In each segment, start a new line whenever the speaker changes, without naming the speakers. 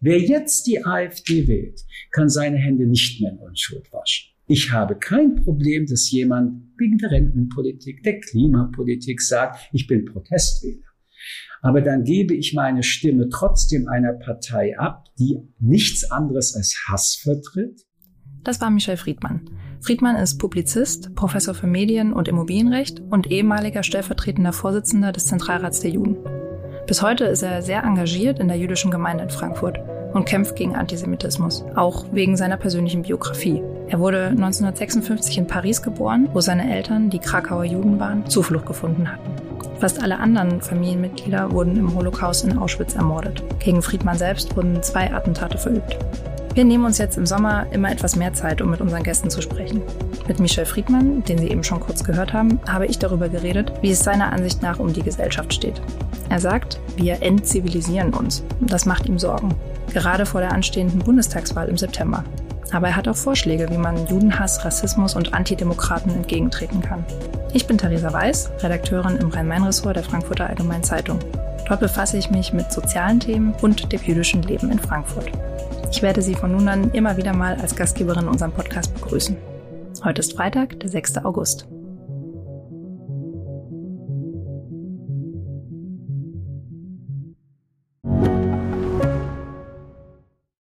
Wer jetzt die AfD wählt, kann seine Hände nicht mehr in Unschuld waschen. Ich habe kein Problem, dass jemand wegen der Rentenpolitik, der Klimapolitik sagt, ich bin Protestwähler. Aber dann gebe ich meine Stimme trotzdem einer Partei ab, die nichts anderes als Hass vertritt.
Das war Michel Friedmann. Friedmann ist Publizist, Professor für Medien und Immobilienrecht und ehemaliger stellvertretender Vorsitzender des Zentralrats der Juden. Bis heute ist er sehr engagiert in der jüdischen Gemeinde in Frankfurt und kämpft gegen Antisemitismus, auch wegen seiner persönlichen Biografie. Er wurde 1956 in Paris geboren, wo seine Eltern, die Krakauer Juden waren, Zuflucht gefunden hatten. Fast alle anderen Familienmitglieder wurden im Holocaust in Auschwitz ermordet. Gegen Friedmann selbst wurden zwei Attentate verübt. Wir nehmen uns jetzt im Sommer immer etwas mehr Zeit, um mit unseren Gästen zu sprechen. Mit Michel Friedmann, den Sie eben schon kurz gehört haben, habe ich darüber geredet, wie es seiner Ansicht nach um die Gesellschaft steht. Er sagt, wir entzivilisieren uns. Das macht ihm Sorgen. Gerade vor der anstehenden Bundestagswahl im September. Aber er hat auch Vorschläge, wie man Judenhass, Rassismus und Antidemokraten entgegentreten kann. Ich bin Theresa Weiß, Redakteurin im Rhein-Main-Ressort der Frankfurter Allgemeinen Zeitung. Dort befasse ich mich mit sozialen Themen und dem jüdischen Leben in Frankfurt. Ich werde Sie von nun an immer wieder mal als Gastgeberin in unserem Podcast begrüßen. Heute ist Freitag, der 6. August.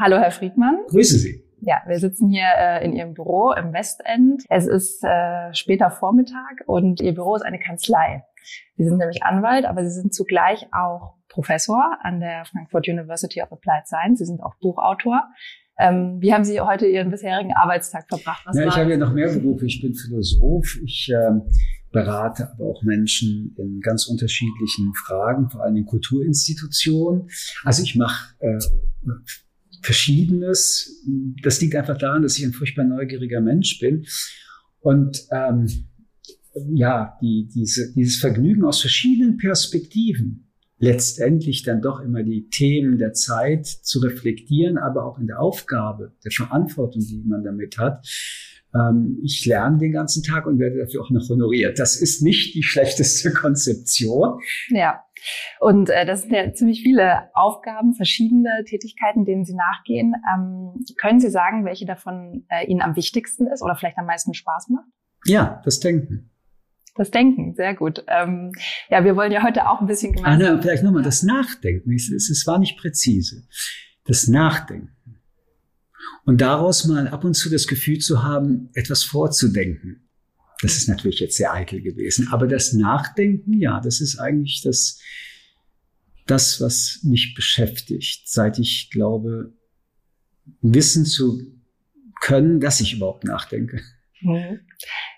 Hallo, Herr Friedmann.
Grüße Sie.
Ja, wir sitzen hier äh, in Ihrem Büro im Westend. Es ist äh, später Vormittag und Ihr Büro ist eine Kanzlei. Sie sind nämlich Anwalt, aber Sie sind zugleich auch Professor an der Frankfurt University of Applied Science. Sie sind auch Buchautor. Ähm, wie haben Sie heute Ihren bisherigen Arbeitstag verbracht?
Was ja, ich habe ja noch mehr Berufe. Ich bin Philosoph. Ich ähm, berate aber auch Menschen in ganz unterschiedlichen Fragen, vor allem in Kulturinstitutionen. Also ich mache äh, Verschiedenes. Das liegt einfach daran, dass ich ein furchtbar neugieriger Mensch bin. Und ähm, ja, die, diese, dieses Vergnügen aus verschiedenen Perspektiven letztendlich dann doch immer die Themen der Zeit zu reflektieren, aber auch in der Aufgabe, der Verantwortung, die man damit hat, ähm, ich lerne den ganzen Tag und werde dafür auch noch honoriert. Das ist nicht die schlechteste Konzeption.
Ja. Und äh, das sind ja ziemlich viele Aufgaben, verschiedene Tätigkeiten, denen Sie nachgehen. Ähm, können Sie sagen, welche davon äh, Ihnen am wichtigsten ist oder vielleicht am meisten Spaß macht?
Ja, das Denken.
Das Denken, sehr gut. Ähm, ja, wir wollen ja heute auch ein bisschen
gemeinsam. Ah, vielleicht nochmal das Nachdenken. Es, es war nicht präzise. Das Nachdenken. Und daraus mal ab und zu das Gefühl zu haben, etwas vorzudenken. Das ist natürlich jetzt sehr eitel gewesen. Aber das Nachdenken, ja, das ist eigentlich das, das, was mich beschäftigt, seit ich glaube, wissen zu können, dass ich überhaupt nachdenke.
Mhm.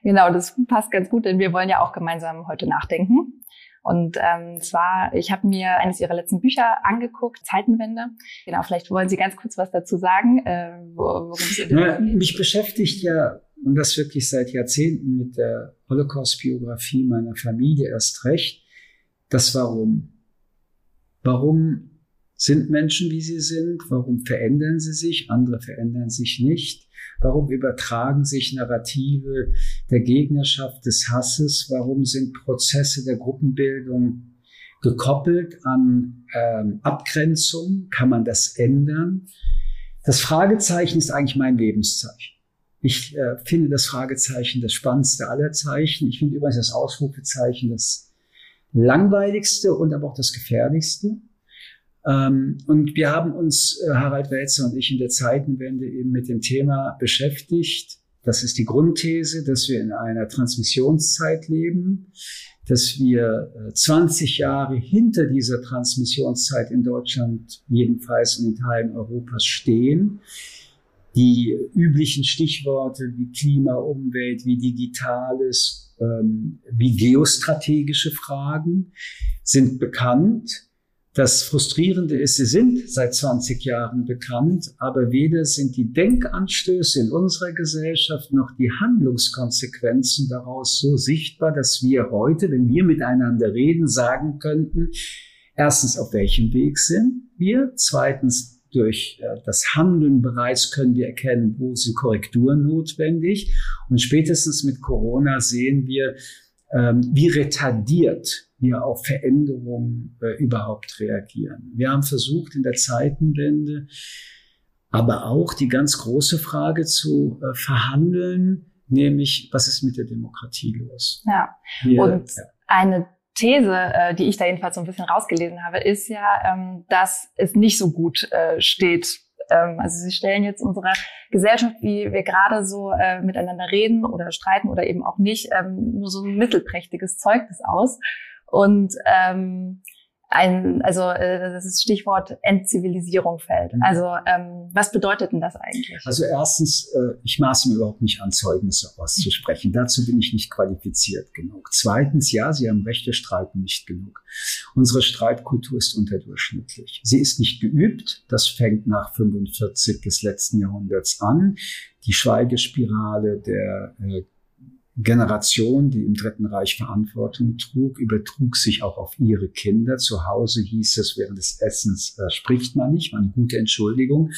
Genau, das passt ganz gut, denn wir wollen ja auch gemeinsam heute nachdenken. Und ähm, zwar, ich habe mir eines Ihrer letzten Bücher angeguckt, Zeitenwende. Genau, vielleicht wollen Sie ganz kurz was dazu sagen, äh, worum
es ja, Mich beschäftigt ja, und das wirklich seit Jahrzehnten mit der Holocaust-Biografie meiner Familie erst recht, das Warum. Warum sind Menschen, wie sie sind? Warum verändern sie sich? Andere verändern sich nicht. Warum übertragen sich Narrative der Gegnerschaft, des Hasses? Warum sind Prozesse der Gruppenbildung gekoppelt an ähm, Abgrenzung? Kann man das ändern? Das Fragezeichen ist eigentlich mein Lebenszeichen. Ich äh, finde das Fragezeichen das spannendste aller Zeichen. Ich finde übrigens das Ausrufezeichen das langweiligste und aber auch das gefährlichste. Ähm, und wir haben uns, äh, Harald Welzer und ich, in der Zeitenwende eben mit dem Thema beschäftigt. Das ist die Grundthese, dass wir in einer Transmissionszeit leben, dass wir 20 äh, Jahre hinter dieser Transmissionszeit in Deutschland jedenfalls und in Teilen Europas stehen. Die üblichen Stichworte wie Klima, Umwelt, wie Digitales, ähm, wie geostrategische Fragen sind bekannt. Das Frustrierende ist, sie sind seit 20 Jahren bekannt, aber weder sind die Denkanstöße in unserer Gesellschaft noch die Handlungskonsequenzen daraus so sichtbar, dass wir heute, wenn wir miteinander reden, sagen könnten, erstens, auf welchem Weg sind wir, zweitens, durch äh, das Handeln bereits können wir erkennen, wo sind Korrekturen notwendig. Und spätestens mit Corona sehen wir, ähm, wie retardiert wir auf Veränderungen äh, überhaupt reagieren. Wir haben versucht, in der Zeitenwende aber auch die ganz große Frage zu äh, verhandeln, nämlich was ist mit der Demokratie los?
Ja. Wir, und ja. eine These, äh, die ich da jedenfalls so ein bisschen rausgelesen habe, ist ja, ähm, dass es nicht so gut äh, steht. Ähm, also sie stellen jetzt unsere Gesellschaft, wie wir gerade so äh, miteinander reden oder streiten oder eben auch nicht, ähm, nur so ein mittelprächtiges Zeugnis aus. Und ähm, ein, also äh, das Stichwort Entzivilisierung fällt. Mhm. Also ähm, was bedeutet denn das eigentlich?
Also erstens, äh, ich maße mir überhaupt nicht an, Zeugnisse auszusprechen. Dazu bin ich nicht qualifiziert genug. Zweitens, ja, Sie haben recht, wir streiten nicht genug. Unsere Streitkultur ist unterdurchschnittlich. Sie ist nicht geübt. Das fängt nach 45 des letzten Jahrhunderts an. Die Schweigespirale der äh, Generation, die im Dritten Reich Verantwortung trug, übertrug sich auch auf ihre Kinder. Zu Hause hieß es, während des Essens äh, spricht man nicht, war eine gute Entschuldigung.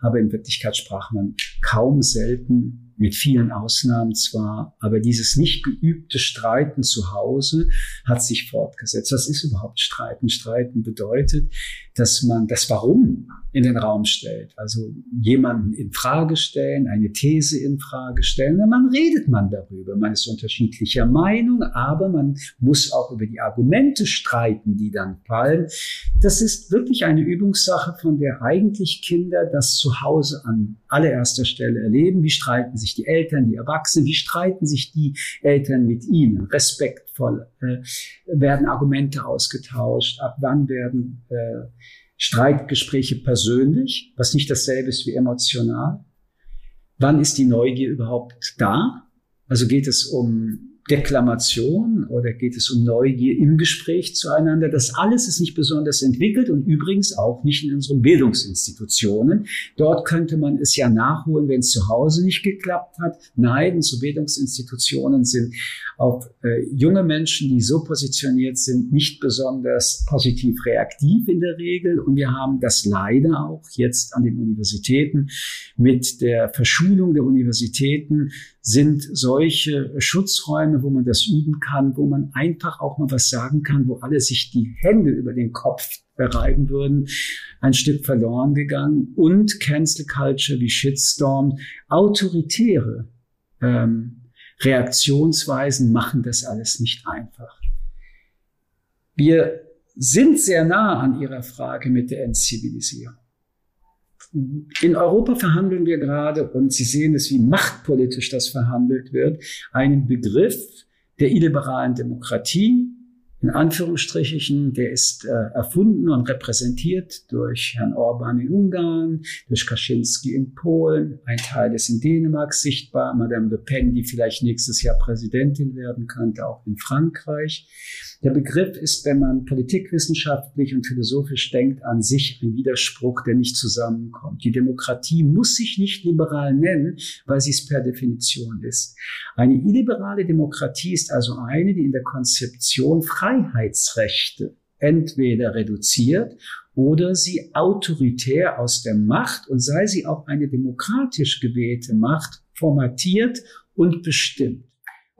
Aber in Wirklichkeit sprach man kaum selten mit vielen Ausnahmen zwar, aber dieses nicht geübte Streiten zu Hause hat sich fortgesetzt. Was ist überhaupt Streiten? Streiten bedeutet, dass man das Warum in den Raum stellt. Also jemanden in Frage stellen, eine These in Frage stellen. Und man redet man darüber. Man ist unterschiedlicher Meinung, aber man muss auch über die Argumente streiten, die dann fallen. Das ist wirklich eine Übungssache, von der eigentlich Kinder das zu Hause an allererster Stelle erleben. Wie streiten sich die Eltern, die Erwachsenen? Wie streiten sich die Eltern mit ihnen? Respektvoll äh, werden Argumente ausgetauscht. Ab wann werden äh, Streitgespräche persönlich, was nicht dasselbe ist wie emotional? Wann ist die Neugier überhaupt da? Also geht es um Deklamation oder geht es um Neugier im Gespräch zueinander? Das alles ist nicht besonders entwickelt und übrigens auch nicht in unseren Bildungsinstitutionen. Dort könnte man es ja nachholen, wenn es zu Hause nicht geklappt hat. Nein, unsere Bildungsinstitutionen sind auf äh, junge Menschen, die so positioniert sind, nicht besonders positiv reaktiv in der Regel. Und wir haben das leider auch jetzt an den Universitäten mit der Verschulung der Universitäten sind solche Schutzräume, wo man das üben kann, wo man einfach auch mal was sagen kann, wo alle sich die Hände über den Kopf reiben würden, ein Stück verloren gegangen. Und Cancel Culture wie Shitstorm, autoritäre ähm, Reaktionsweisen machen das alles nicht einfach. Wir sind sehr nah an Ihrer Frage mit der Entzivilisierung. In Europa verhandeln wir gerade, und Sie sehen es, wie machtpolitisch das verhandelt wird, einen Begriff der illiberalen Demokratie, in Anführungsstrichen, der ist äh, erfunden und repräsentiert durch Herrn Orban in Ungarn, durch Kaczynski in Polen, ein Teil ist in Dänemark sichtbar, Madame Le Pen, die vielleicht nächstes Jahr Präsidentin werden könnte, auch in Frankreich. Der Begriff ist, wenn man politikwissenschaftlich und philosophisch denkt, an sich ein Widerspruch, der nicht zusammenkommt. Die Demokratie muss sich nicht liberal nennen, weil sie es per Definition ist. Eine illiberale Demokratie ist also eine, die in der Konzeption Freiheitsrechte entweder reduziert oder sie autoritär aus der Macht und sei sie auch eine demokratisch gewählte Macht formatiert und bestimmt.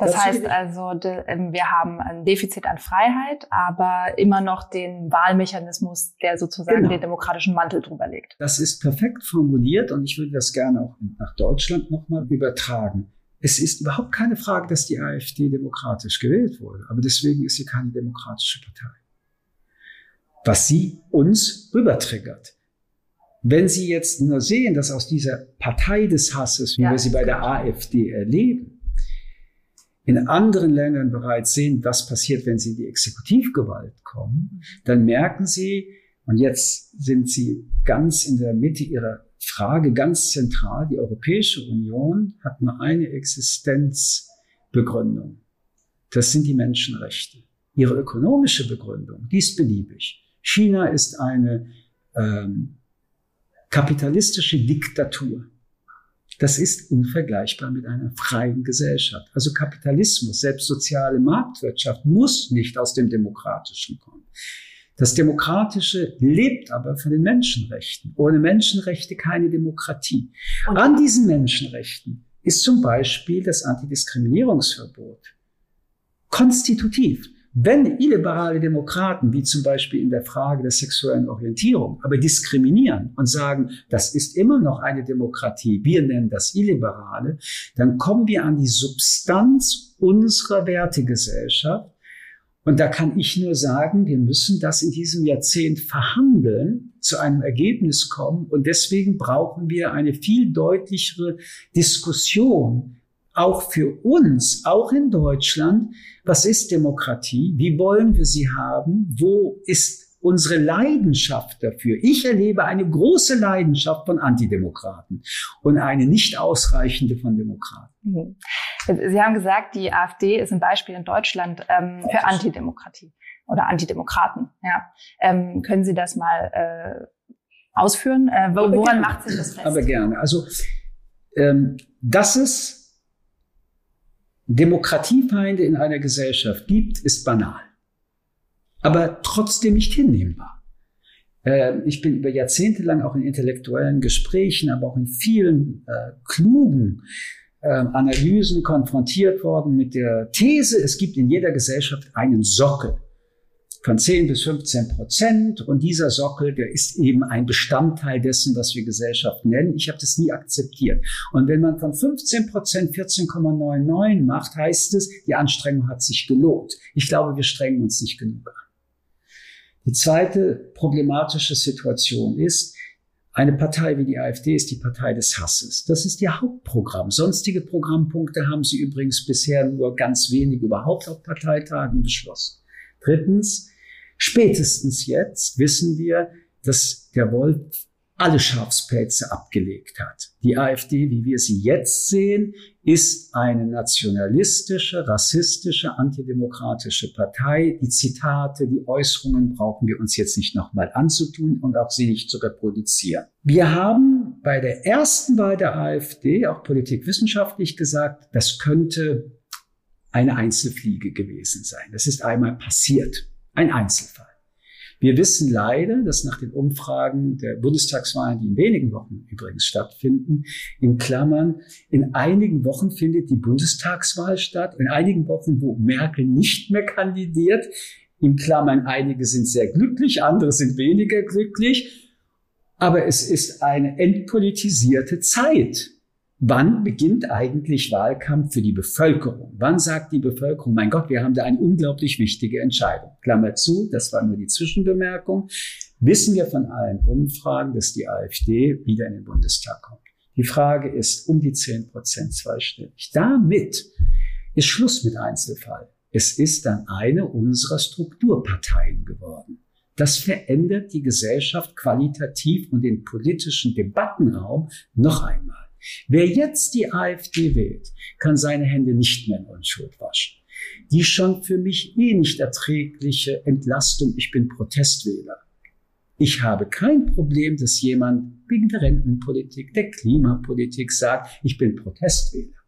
Das, das heißt also, ähm, wir haben ein Defizit an Freiheit, aber immer noch den Wahlmechanismus, der sozusagen genau. den demokratischen Mantel drüber legt.
Das ist perfekt formuliert und ich würde das gerne auch nach Deutschland nochmal übertragen. Es ist überhaupt keine Frage, dass die AfD demokratisch gewählt wurde, aber deswegen ist sie keine demokratische Partei. Was sie uns rübertriggert. Wenn Sie jetzt nur sehen, dass aus dieser Partei des Hasses, wie ja, wir sie bei der AfD erleben, in anderen Ländern bereits sehen, was passiert, wenn sie in die Exekutivgewalt kommen, dann merken sie, und jetzt sind sie ganz in der Mitte ihrer Frage ganz zentral, die Europäische Union hat nur eine Existenzbegründung. Das sind die Menschenrechte. Ihre ökonomische Begründung, die ist beliebig. China ist eine ähm, kapitalistische Diktatur. Das ist unvergleichbar mit einer freien Gesellschaft. Also Kapitalismus, selbst soziale Marktwirtschaft muss nicht aus dem Demokratischen kommen. Das Demokratische lebt aber von den Menschenrechten. Ohne Menschenrechte keine Demokratie. Und An diesen Menschenrechten ist zum Beispiel das Antidiskriminierungsverbot konstitutiv. Wenn illiberale Demokraten, wie zum Beispiel in der Frage der sexuellen Orientierung, aber diskriminieren und sagen, das ist immer noch eine Demokratie, wir nennen das Illiberale, dann kommen wir an die Substanz unserer Wertegesellschaft. Und da kann ich nur sagen, wir müssen das in diesem Jahrzehnt verhandeln, zu einem Ergebnis kommen. Und deswegen brauchen wir eine viel deutlichere Diskussion auch für uns, auch in Deutschland, was ist Demokratie? Wie wollen wir sie haben? Wo ist unsere Leidenschaft dafür? Ich erlebe eine große Leidenschaft von Antidemokraten und eine nicht ausreichende von Demokraten. Mhm.
Sie haben gesagt, die AfD ist ein Beispiel in Deutschland ähm, für Antidemokratie oder Antidemokraten. Ja. Ähm, können Sie das mal äh, ausführen? Äh, woran macht sich das fest?
Aber gerne. Also ähm, das ist Demokratiefeinde in einer Gesellschaft gibt, ist banal. Aber trotzdem nicht hinnehmbar. Ähm, ich bin über Jahrzehnte lang auch in intellektuellen Gesprächen, aber auch in vielen äh, klugen äh, Analysen konfrontiert worden mit der These, es gibt in jeder Gesellschaft einen Sockel von 10 bis 15 Prozent. Und dieser Sockel, der ist eben ein Bestandteil dessen, was wir Gesellschaft nennen. Ich habe das nie akzeptiert. Und wenn man von 15 Prozent 14,99 macht, heißt es, die Anstrengung hat sich gelohnt. Ich glaube, wir strengen uns nicht genug an. Die zweite problematische Situation ist, eine Partei wie die AfD ist die Partei des Hasses. Das ist ihr Hauptprogramm. Sonstige Programmpunkte haben sie übrigens bisher nur ganz wenig überhaupt auf Parteitagen beschlossen. Drittens, spätestens jetzt wissen wir, dass der Wolf alle Schafspelze abgelegt hat. Die AfD, wie wir sie jetzt sehen, ist eine nationalistische, rassistische, antidemokratische Partei. Die Zitate, die Äußerungen brauchen wir uns jetzt nicht nochmal anzutun und auch sie nicht zu reproduzieren. Wir haben bei der ersten Wahl der AfD auch politikwissenschaftlich gesagt, das könnte eine Einzelfliege gewesen sein. Das ist einmal passiert. Ein Einzelfall. Wir wissen leider, dass nach den Umfragen der Bundestagswahlen, die in wenigen Wochen übrigens stattfinden, in Klammern, in einigen Wochen findet die Bundestagswahl statt, in einigen Wochen, wo Merkel nicht mehr kandidiert, in Klammern, einige sind sehr glücklich, andere sind weniger glücklich, aber es ist eine entpolitisierte Zeit. Wann beginnt eigentlich Wahlkampf für die Bevölkerung? Wann sagt die Bevölkerung, mein Gott, wir haben da eine unglaublich wichtige Entscheidung? Klammer zu, das war nur die Zwischenbemerkung. Wissen wir von allen Umfragen, dass die AfD wieder in den Bundestag kommt? Die Frage ist um die 10 Prozent zweistellig. Damit ist Schluss mit Einzelfall. Es ist dann eine unserer Strukturparteien geworden. Das verändert die Gesellschaft qualitativ und den politischen Debattenraum noch einmal. Wer jetzt die AfD wählt, kann seine Hände nicht mehr in Unschuld waschen. Die schon für mich eh nicht erträgliche Entlastung, ich bin Protestwähler. Ich habe kein Problem, dass jemand wegen der Rentenpolitik, der Klimapolitik sagt, ich bin Protestwähler.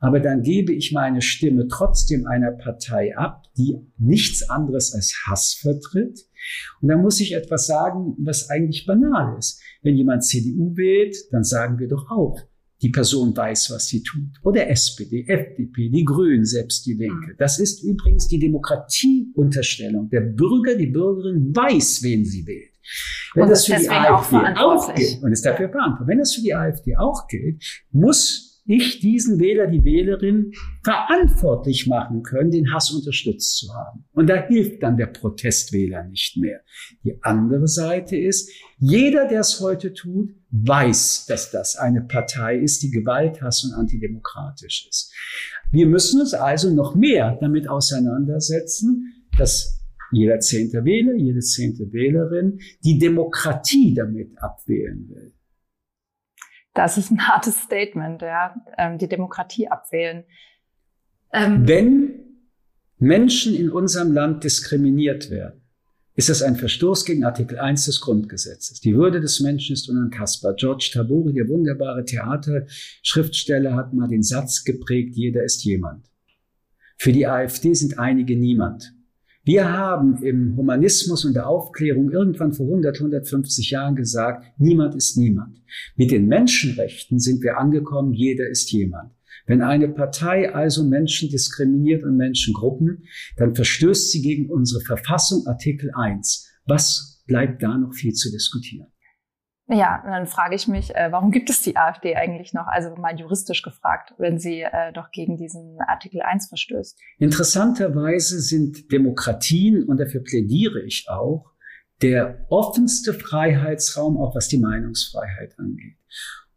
Aber dann gebe ich meine Stimme trotzdem einer Partei ab, die nichts anderes als Hass vertritt. Und da muss ich etwas sagen, was eigentlich banal ist. Wenn jemand CDU wählt, dann sagen wir doch auch, die Person weiß, was sie tut. Oder SPD, FDP, die Grünen, selbst die Linke. Das ist übrigens die Demokratieunterstellung. Der Bürger, die Bürgerin weiß, wen sie wählt. Wenn und das, das für die AfD auch, auch gilt, und ist dafür verantwortlich, wenn das für die AfD auch gilt, muss ich diesen Wähler, die Wählerin verantwortlich machen können, den Hass unterstützt zu haben. Und da hilft dann der Protestwähler nicht mehr. Die andere Seite ist, jeder, der es heute tut, weiß, dass das eine Partei ist, die Gewalthass und antidemokratisch ist. Wir müssen uns also noch mehr damit auseinandersetzen, dass jeder zehnte Wähler, jede zehnte Wählerin die Demokratie damit abwählen will.
Das ist ein hartes Statement, ja. Ähm, die Demokratie abwählen.
Ähm, Wenn Menschen in unserem Land diskriminiert werden, ist das ein Verstoß gegen Artikel 1 des Grundgesetzes. Die Würde des Menschen ist unantastbar. George Tabori, der wunderbare Theaterschriftsteller, hat mal den Satz geprägt, jeder ist jemand. Für die AfD sind einige niemand. Wir haben im Humanismus und der Aufklärung irgendwann vor 100, 150 Jahren gesagt, niemand ist niemand. Mit den Menschenrechten sind wir angekommen, jeder ist jemand. Wenn eine Partei also Menschen diskriminiert und Menschengruppen, dann verstößt sie gegen unsere Verfassung Artikel 1. Was bleibt da noch viel zu diskutieren?
Ja, dann frage ich mich, äh, warum gibt es die AfD eigentlich noch? Also mal juristisch gefragt, wenn sie äh, doch gegen diesen Artikel 1 verstößt.
Interessanterweise sind Demokratien, und dafür plädiere ich auch, der offenste Freiheitsraum, auch was die Meinungsfreiheit angeht.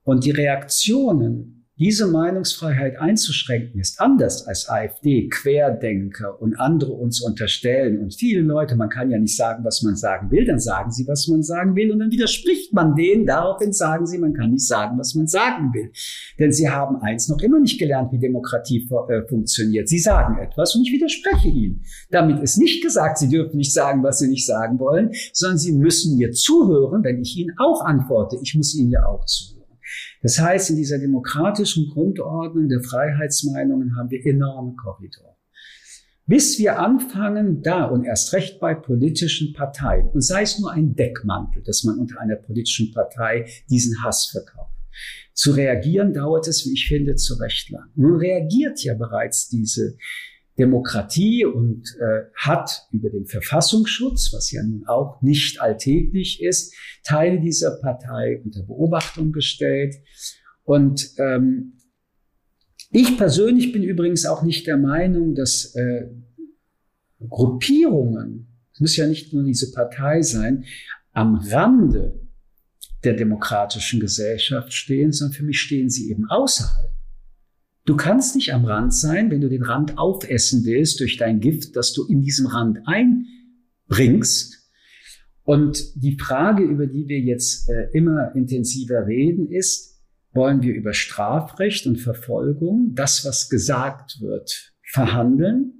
Und die Reaktionen diese Meinungsfreiheit einzuschränken ist anders als AfD, Querdenker und andere uns unterstellen. Und viele Leute, man kann ja nicht sagen, was man sagen will, dann sagen sie, was man sagen will und dann widerspricht man denen. Daraufhin sagen sie, man kann nicht sagen, was man sagen will. Denn sie haben eins noch immer nicht gelernt, wie Demokratie äh, funktioniert. Sie sagen etwas und ich widerspreche ihnen. Damit ist nicht gesagt, sie dürfen nicht sagen, was sie nicht sagen wollen, sondern sie müssen mir zuhören, wenn ich ihnen auch antworte. Ich muss ihnen ja auch zuhören. Das heißt, in dieser demokratischen Grundordnung der Freiheitsmeinungen haben wir enorme Korridore. Bis wir anfangen, da und erst recht bei politischen Parteien, und sei es nur ein Deckmantel, dass man unter einer politischen Partei diesen Hass verkauft, zu reagieren, dauert es, wie ich finde, zu Recht lang. Nun reagiert ja bereits diese Demokratie und äh, hat über den Verfassungsschutz, was ja nun auch nicht alltäglich ist, Teile dieser Partei unter Beobachtung gestellt. Und ähm, ich persönlich bin übrigens auch nicht der Meinung, dass äh, Gruppierungen, es muss ja nicht nur diese Partei sein, am Rande der demokratischen Gesellschaft stehen, sondern für mich stehen sie eben außerhalb. Du kannst nicht am Rand sein, wenn du den Rand aufessen willst durch dein Gift, das du in diesem Rand einbringst. Und die Frage, über die wir jetzt äh, immer intensiver reden, ist, wollen wir über Strafrecht und Verfolgung, das, was gesagt wird, verhandeln?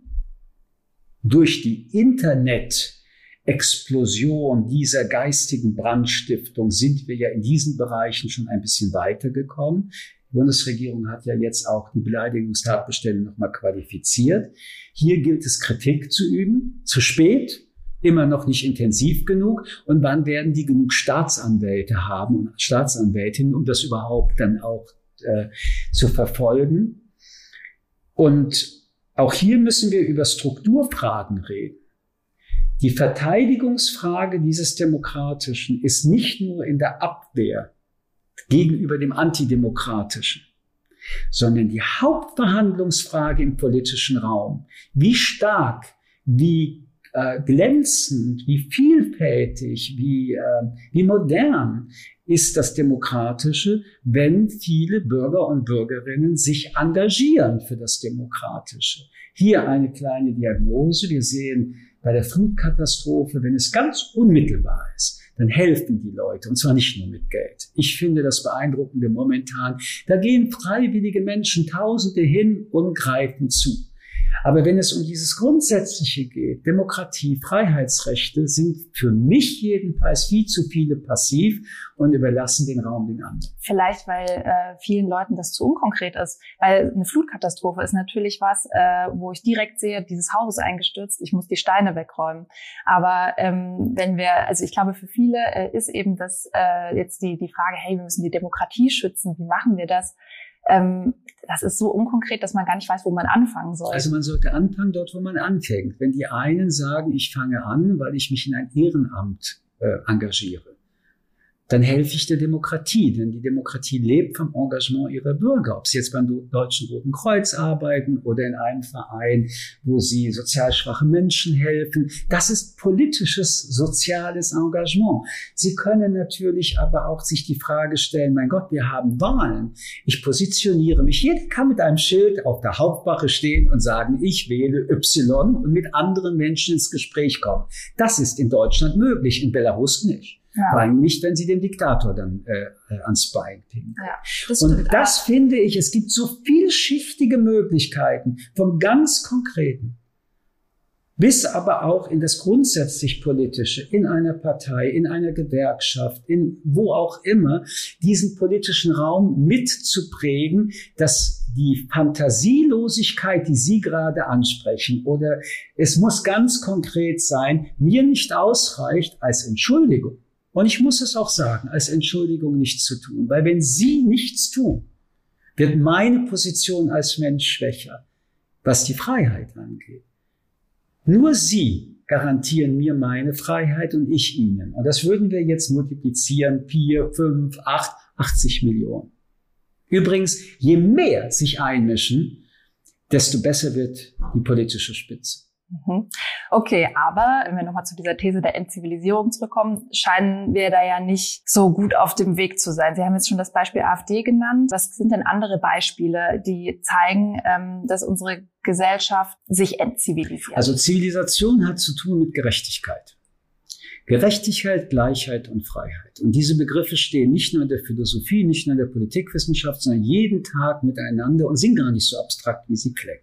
Durch die Internet-Explosion dieser geistigen Brandstiftung sind wir ja in diesen Bereichen schon ein bisschen weitergekommen. Die Bundesregierung hat ja jetzt auch die Beleidigungstatbestände nochmal qualifiziert. Hier gilt es Kritik zu üben. Zu spät, immer noch nicht intensiv genug. Und wann werden die genug Staatsanwälte haben und Staatsanwältinnen, um das überhaupt dann auch äh, zu verfolgen? Und auch hier müssen wir über Strukturfragen reden. Die Verteidigungsfrage dieses Demokratischen ist nicht nur in der Abwehr gegenüber dem Antidemokratischen, sondern die Hauptverhandlungsfrage im politischen Raum, wie stark, wie äh, glänzend, wie vielfältig, wie, äh, wie modern ist das Demokratische, wenn viele Bürger und Bürgerinnen sich engagieren für das Demokratische. Hier eine kleine Diagnose. Wir sehen bei der Flutkatastrophe, wenn es ganz unmittelbar ist, dann helfen die Leute und zwar nicht nur mit Geld. Ich finde das beeindruckende momentan. Da gehen freiwillige Menschen Tausende hin und greifen zu. Aber wenn es um dieses Grundsätzliche geht, Demokratie, Freiheitsrechte sind für mich jedenfalls viel zu viele passiv und überlassen den Raum den anderen.
Vielleicht, weil äh, vielen Leuten das zu unkonkret ist. Weil eine Flutkatastrophe ist natürlich was, äh, wo ich direkt sehe, dieses Haus ist eingestürzt, ich muss die Steine wegräumen. Aber ähm, wenn wir, also ich glaube, für viele äh, ist eben das äh, jetzt die, die Frage, hey, wir müssen die Demokratie schützen, wie machen wir das? Ähm, das ist so unkonkret, dass man gar nicht weiß, wo man anfangen soll.
Also man sollte anfangen dort, wo man anfängt. Wenn die einen sagen, ich fange an, weil ich mich in ein Ehrenamt äh, engagiere, dann helfe ich der Demokratie, denn die Demokratie lebt vom Engagement ihrer Bürger. Ob sie jetzt beim Deutschen Roten Kreuz arbeiten oder in einem Verein, wo sie sozial schwache Menschen helfen, das ist politisches, soziales Engagement. Sie können natürlich aber auch sich die Frage stellen, mein Gott, wir haben Wahlen. Ich positioniere mich. Jeder kann mit einem Schild auf der Hauptwache stehen und sagen, ich wähle Y und mit anderen Menschen ins Gespräch kommen. Das ist in Deutschland möglich, in Belarus nicht. Ja. Vor allem nicht, wenn sie dem Diktator dann äh, äh ans Bein pinkeln. Ja, das Und das finde ich, es gibt so vielschichtige Möglichkeiten vom ganz Konkreten bis aber auch in das grundsätzlich politische, in einer Partei, in einer Gewerkschaft, in wo auch immer, diesen politischen Raum mitzuprägen, dass die Fantasielosigkeit, die Sie gerade ansprechen, oder es muss ganz konkret sein, mir nicht ausreicht als Entschuldigung. Und ich muss es auch sagen, als Entschuldigung nichts zu tun. Weil wenn Sie nichts tun, wird meine Position als Mensch schwächer, was die Freiheit angeht. Nur Sie garantieren mir meine Freiheit und ich Ihnen. Und das würden wir jetzt multiplizieren, vier, fünf, acht, 80 Millionen. Übrigens, je mehr sich einmischen, desto besser wird die politische Spitze.
Mhm. Okay, aber wenn wir nochmal zu dieser These der Entzivilisierung zurückkommen, scheinen wir da ja nicht so gut auf dem Weg zu sein. Sie haben jetzt schon das Beispiel AfD genannt. Was sind denn andere Beispiele, die zeigen, ähm, dass unsere Gesellschaft sich entzivilisiert?
Also Zivilisation hat zu tun mit Gerechtigkeit. Gerechtigkeit, Gleichheit und Freiheit. Und diese Begriffe stehen nicht nur in der Philosophie, nicht nur in der Politikwissenschaft, sondern jeden Tag miteinander und sind gar nicht so abstrakt, wie sie klingen.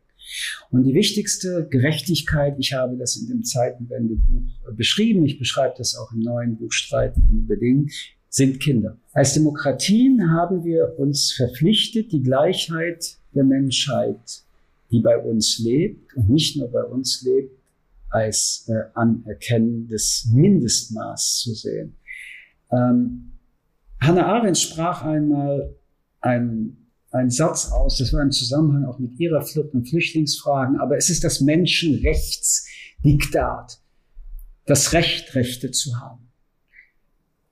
Und die wichtigste Gerechtigkeit, ich habe das in dem Zeitenwendebuch beschrieben, ich beschreibe das auch im neuen Buch Streiten unbedingt, sind Kinder. Als Demokratien haben wir uns verpflichtet, die Gleichheit der Menschheit, die bei uns lebt und nicht nur bei uns lebt, als äh, anerkennendes Mindestmaß zu sehen. Ähm, Hannah Arendt sprach einmal ein ein Satz aus, das war im Zusammenhang auch mit ihrer Flucht- und Flüchtlingsfragen, aber es ist das Menschenrechtsdiktat, das Recht, Rechte zu haben.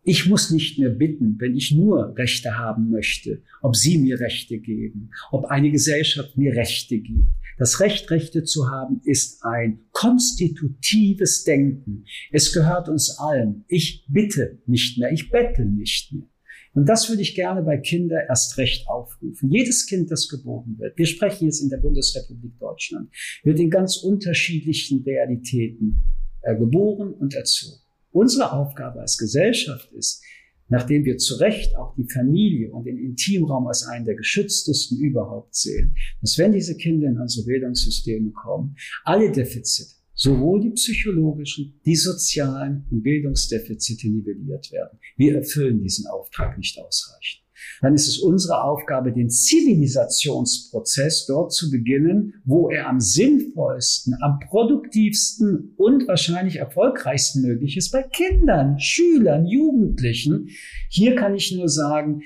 Ich muss nicht mehr bitten, wenn ich nur Rechte haben möchte, ob Sie mir Rechte geben, ob eine Gesellschaft mir Rechte gibt. Das Recht, Rechte zu haben, ist ein konstitutives Denken. Es gehört uns allen. Ich bitte nicht mehr, ich bettel nicht mehr. Und das würde ich gerne bei Kindern erst recht aufrufen. Jedes Kind, das geboren wird, wir sprechen jetzt in der Bundesrepublik Deutschland, wird in ganz unterschiedlichen Realitäten äh, geboren und erzogen. Unsere Aufgabe als Gesellschaft ist, nachdem wir zu Recht auch die Familie und den Intimraum als einen der geschütztesten überhaupt sehen, dass wenn diese Kinder in unsere Bildungssysteme kommen, alle Defizite, sowohl die psychologischen, die sozialen und Bildungsdefizite nivelliert werden. Wir erfüllen diesen Auftrag nicht ausreichend. Dann ist es unsere Aufgabe, den Zivilisationsprozess dort zu beginnen, wo er am sinnvollsten, am produktivsten und wahrscheinlich erfolgreichsten möglich ist, bei Kindern, Schülern, Jugendlichen. Hier kann ich nur sagen,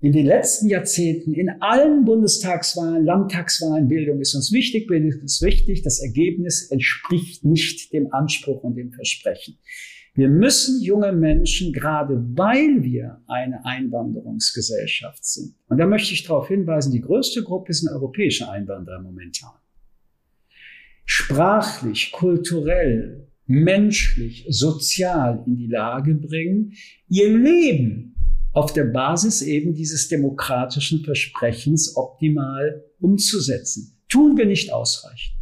in den letzten Jahrzehnten in allen Bundestagswahlen, Landtagswahlen, Bildung ist uns wichtig, Bildung ist wichtig. Das Ergebnis entspricht nicht dem Anspruch und dem Versprechen. Wir müssen junge Menschen, gerade weil wir eine Einwanderungsgesellschaft sind, und da möchte ich darauf hinweisen, die größte Gruppe sind europäische Einwanderer momentan, sprachlich, kulturell, menschlich, sozial in die Lage bringen, ihr Leben auf der Basis eben dieses demokratischen Versprechens optimal umzusetzen. Tun wir nicht ausreichend.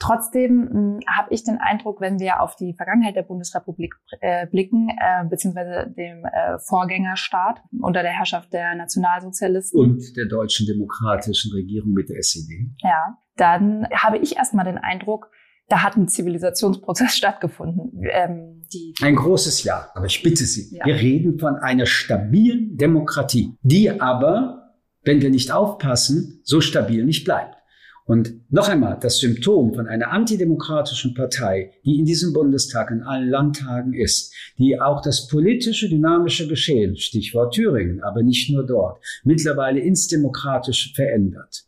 Trotzdem hm, habe ich den Eindruck, wenn wir auf die Vergangenheit der Bundesrepublik äh, blicken, äh, beziehungsweise dem äh, Vorgängerstaat unter der Herrschaft der Nationalsozialisten
und der deutschen demokratischen Regierung mit der SED,
ja, dann habe ich erstmal den Eindruck, da hat ein Zivilisationsprozess stattgefunden. Ähm,
ein großes Ja, aber ich bitte Sie, ja. wir reden von einer stabilen Demokratie, die aber, wenn wir nicht aufpassen, so stabil nicht bleibt. Und noch einmal, das Symptom von einer antidemokratischen Partei, die in diesem Bundestag, in allen Landtagen ist, die auch das politische, dynamische Geschehen, Stichwort Thüringen, aber nicht nur dort, mittlerweile ins Demokratische verändert,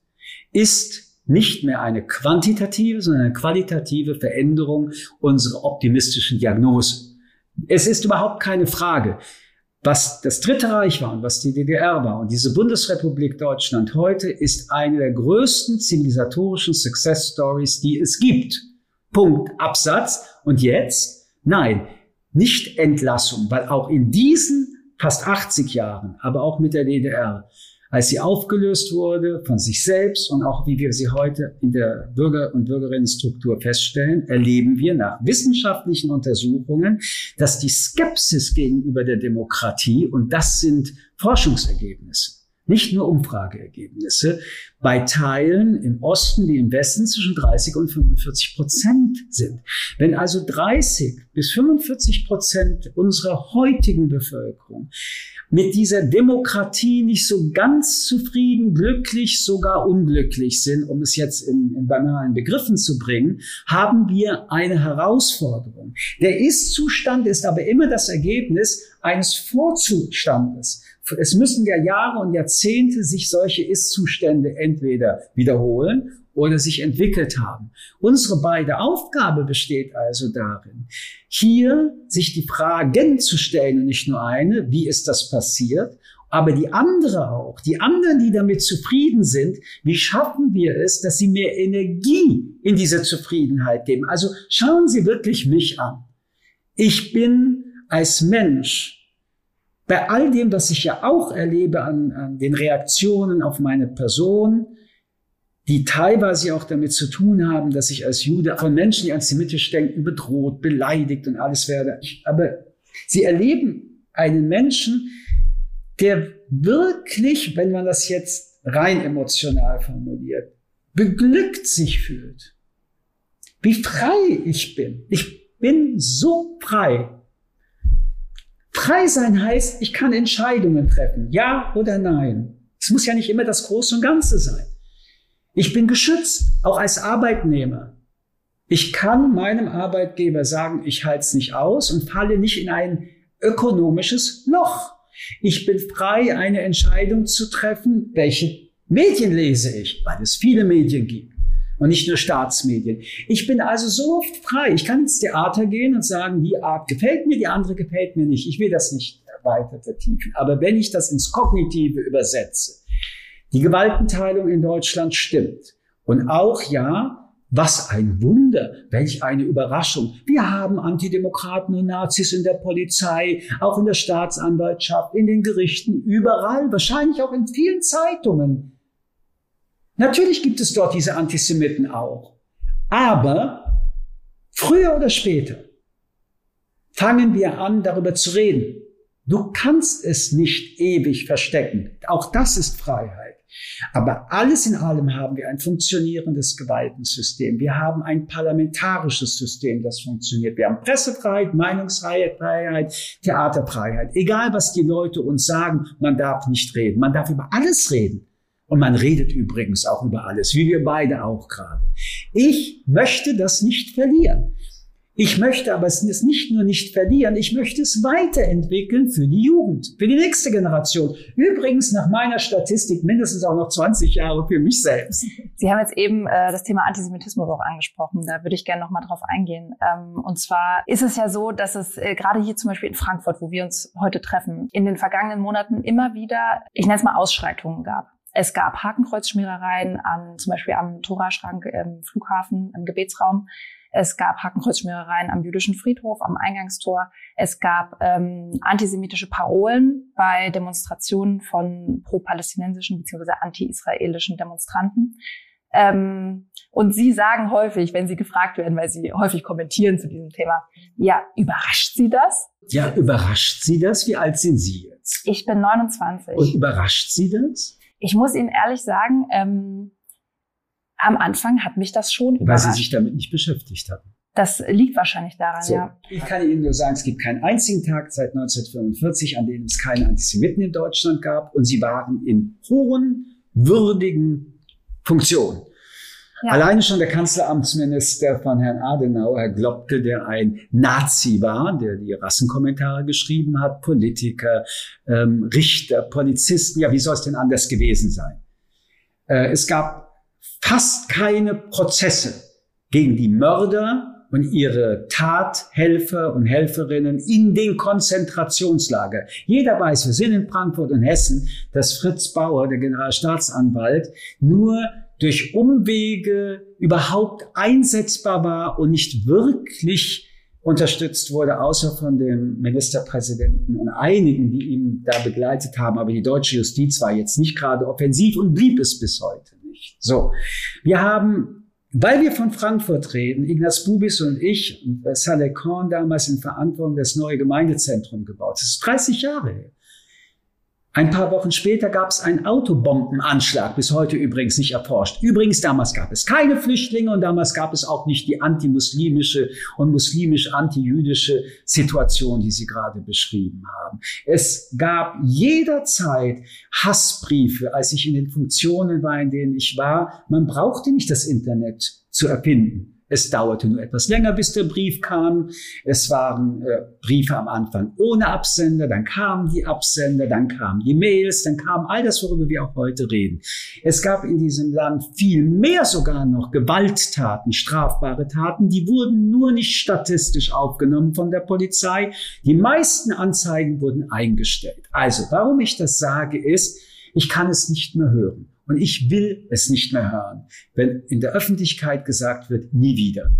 ist nicht mehr eine quantitative, sondern eine qualitative Veränderung unserer optimistischen Diagnose. Es ist überhaupt keine Frage, was das Dritte Reich war und was die DDR war und diese Bundesrepublik Deutschland heute ist eine der größten zivilisatorischen Success Stories, die es gibt. Punkt. Absatz. Und jetzt? Nein, nicht Entlassung, weil auch in diesen fast 80 Jahren, aber auch mit der DDR, als sie aufgelöst wurde von sich selbst und auch wie wir sie heute in der Bürger- und Bürgerinnenstruktur feststellen, erleben wir nach wissenschaftlichen Untersuchungen, dass die Skepsis gegenüber der Demokratie, und das sind Forschungsergebnisse, nicht nur Umfrageergebnisse, bei Teilen im Osten wie im Westen zwischen 30 und 45 Prozent sind. Wenn also 30 bis 45 Prozent unserer heutigen Bevölkerung mit dieser Demokratie nicht so ganz zufrieden, glücklich, sogar unglücklich sind, um es jetzt in, in banalen Begriffen zu bringen, haben wir eine Herausforderung. Der Ist-Zustand ist aber immer das Ergebnis eines Vorzustandes. Es müssen ja Jahre und Jahrzehnte sich solche Ist-Zustände entweder wiederholen oder sich entwickelt haben. Unsere beide Aufgabe besteht also darin, hier sich die Fragen zu stellen und nicht nur eine, wie ist das passiert, aber die andere auch, die anderen, die damit zufrieden sind, wie schaffen wir es, dass sie mehr Energie in diese Zufriedenheit geben? Also schauen Sie wirklich mich an. Ich bin als Mensch bei all dem, was ich ja auch erlebe an, an den Reaktionen auf meine Person, die teilweise auch damit zu tun haben, dass ich als Jude von Menschen, die antisemitisch denken, bedroht, beleidigt und alles werde. Aber sie erleben einen Menschen, der wirklich, wenn man das jetzt rein emotional formuliert, beglückt sich fühlt. Wie frei ich bin. Ich bin so frei. Frei sein heißt, ich kann Entscheidungen treffen. Ja oder nein. Es muss ja nicht immer das Große und Ganze sein. Ich bin geschützt, auch als Arbeitnehmer. Ich kann meinem Arbeitgeber sagen, ich halte es nicht aus und falle nicht in ein ökonomisches Loch. Ich bin frei, eine Entscheidung zu treffen, welche Medien lese ich, weil es viele Medien gibt und nicht nur Staatsmedien. Ich bin also so oft frei. Ich kann ins Theater gehen und sagen, die Art gefällt mir, die andere gefällt mir nicht. Ich will das nicht weiter vertiefen. Aber wenn ich das ins Kognitive übersetze, die Gewaltenteilung in Deutschland stimmt. Und auch ja, was ein Wunder, welch eine Überraschung. Wir haben Antidemokraten und Nazis in der Polizei, auch in der Staatsanwaltschaft, in den Gerichten, überall, wahrscheinlich auch in vielen Zeitungen. Natürlich gibt es dort diese Antisemiten auch. Aber früher oder später fangen wir an, darüber zu reden. Du kannst es nicht ewig verstecken. Auch das ist Freiheit. Aber alles in allem haben wir ein funktionierendes Gewaltensystem. Wir haben ein parlamentarisches System, das funktioniert. Wir haben Pressefreiheit, Meinungsfreiheit, Theaterfreiheit. Egal, was die Leute uns sagen, man darf nicht reden. Man darf über alles reden. Und man redet übrigens auch über alles, wie wir beide auch gerade. Ich möchte das nicht verlieren. Ich möchte aber es nicht nur nicht verlieren, ich möchte es weiterentwickeln für die Jugend, für die nächste Generation. Übrigens nach meiner Statistik mindestens auch noch 20 Jahre für mich selbst.
Sie haben jetzt eben äh, das Thema Antisemitismus auch angesprochen. Da würde ich gerne noch mal drauf eingehen. Ähm, und zwar ist es ja so, dass es äh, gerade hier zum Beispiel in Frankfurt, wo wir uns heute treffen, in den vergangenen Monaten immer wieder, ich nenne es mal Ausschreitungen gab. Es gab Hakenkreuzschmierereien an, zum Beispiel am Toraschrank im Flughafen, im Gebetsraum. Es gab Hakenkreuzschmierereien am jüdischen Friedhof, am Eingangstor. Es gab ähm, antisemitische Parolen bei Demonstrationen von pro-palästinensischen bzw. anti-israelischen Demonstranten. Ähm, und Sie sagen häufig, wenn Sie gefragt werden, weil Sie häufig kommentieren zu diesem Thema, ja, überrascht Sie das?
Ja, überrascht Sie das? Wie alt sind Sie jetzt?
Ich bin 29.
Und überrascht Sie das?
Ich muss Ihnen ehrlich sagen, ähm, am Anfang hat mich das schon
Weil überrascht. Weil Sie sich damit nicht beschäftigt haben.
Das liegt wahrscheinlich daran, so, ja.
Ich kann Ihnen nur sagen, es gibt keinen einzigen Tag seit 1945, an dem es keine Antisemiten in Deutschland gab und sie waren in hohen, würdigen Funktionen. Ja. Alleine schon der Kanzleramtsminister von Herrn Adenauer, Herr Globke, der ein Nazi war, der die Rassenkommentare geschrieben hat, Politiker, ähm, Richter, Polizisten, ja, wie soll es denn anders gewesen sein? Äh, es gab fast keine Prozesse gegen die Mörder und ihre Tathelfer und Helferinnen in den Konzentrationslager. Jeder weiß, wir sind in Frankfurt und Hessen, dass Fritz Bauer, der Generalstaatsanwalt, nur durch Umwege überhaupt einsetzbar war und nicht wirklich unterstützt wurde, außer von dem Ministerpräsidenten und einigen, die ihn da begleitet haben. Aber die deutsche Justiz war jetzt nicht gerade offensiv und blieb es bis heute nicht. So. Wir haben, weil wir von Frankfurt reden, Ignaz Bubis und ich und Saleh Korn damals in Verantwortung das neue Gemeindezentrum gebaut. Das ist 30 Jahre her. Ein paar Wochen später gab es einen Autobombenanschlag, bis heute übrigens nicht erforscht. Übrigens, damals gab es keine Flüchtlinge und damals gab es auch nicht die antimuslimische und muslimisch-antijüdische Situation, die Sie gerade beschrieben haben. Es gab jederzeit Hassbriefe, als ich in den Funktionen war, in denen ich war. Man brauchte nicht das Internet zu erfinden. Es dauerte nur etwas länger, bis der Brief kam. Es waren äh, Briefe am Anfang ohne Absender, dann kamen die Absender, dann kamen die Mails, dann kam all das, worüber wir auch heute reden. Es gab in diesem Land viel mehr sogar noch Gewalttaten, strafbare Taten, die wurden nur nicht statistisch aufgenommen von der Polizei. Die meisten Anzeigen wurden eingestellt. Also, warum ich das sage, ist, ich kann es nicht mehr hören. Und ich will es nicht mehr hören, wenn in der Öffentlichkeit gesagt wird, nie wieder.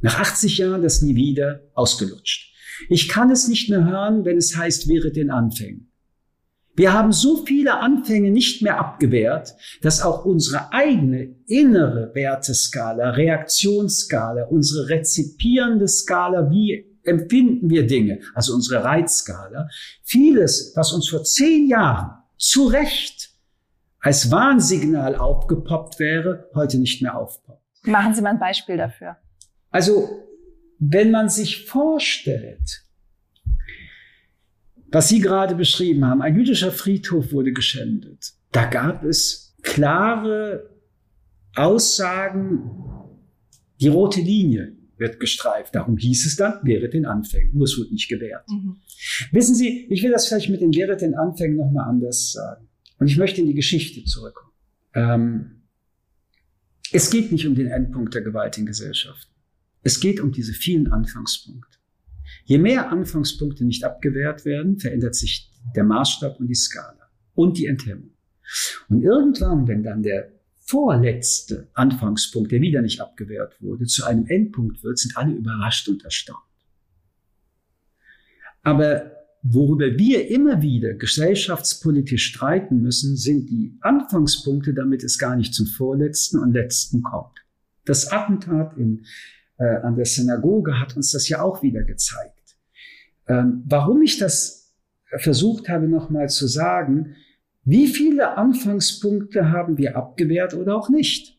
Nach 80 Jahren das nie wieder ausgelutscht. Ich kann es nicht mehr hören, wenn es heißt, wäre den Anfängen. Wir haben so viele Anfänge nicht mehr abgewehrt, dass auch unsere eigene innere Werteskala, Reaktionsskala, unsere rezipierende Skala, wie empfinden wir Dinge, also unsere Reizskala, vieles, was uns vor zehn Jahren zu Recht als Warnsignal aufgepoppt wäre, heute nicht mehr aufpoppt.
Machen Sie mal ein Beispiel dafür.
Also, wenn man sich vorstellt, was Sie gerade beschrieben haben, ein jüdischer Friedhof wurde geschändet. Da gab es klare Aussagen, die rote Linie wird gestreift. Darum hieß es dann, wäre den Anfängen. Nur es wird nicht gewährt. Mhm. Wissen Sie, ich will das vielleicht mit den wäre den Anfängen nochmal anders sagen. Und ich möchte in die Geschichte zurückkommen. Ähm, es geht nicht um den Endpunkt der Gewalt in Gesellschaft. Es geht um diese vielen Anfangspunkte. Je mehr Anfangspunkte nicht abgewehrt werden, verändert sich der Maßstab und die Skala und die Enthemmung. Und irgendwann, wenn dann der vorletzte Anfangspunkt, der wieder nicht abgewehrt wurde, zu einem Endpunkt wird, sind alle überrascht und erstaunt. Aber Worüber wir immer wieder gesellschaftspolitisch streiten müssen, sind die Anfangspunkte, damit es gar nicht zum vorletzten und letzten kommt. Das Attentat in, äh, an der Synagoge hat uns das ja auch wieder gezeigt. Ähm, warum ich das versucht habe, nochmal zu sagen, wie viele Anfangspunkte haben wir abgewehrt oder auch nicht?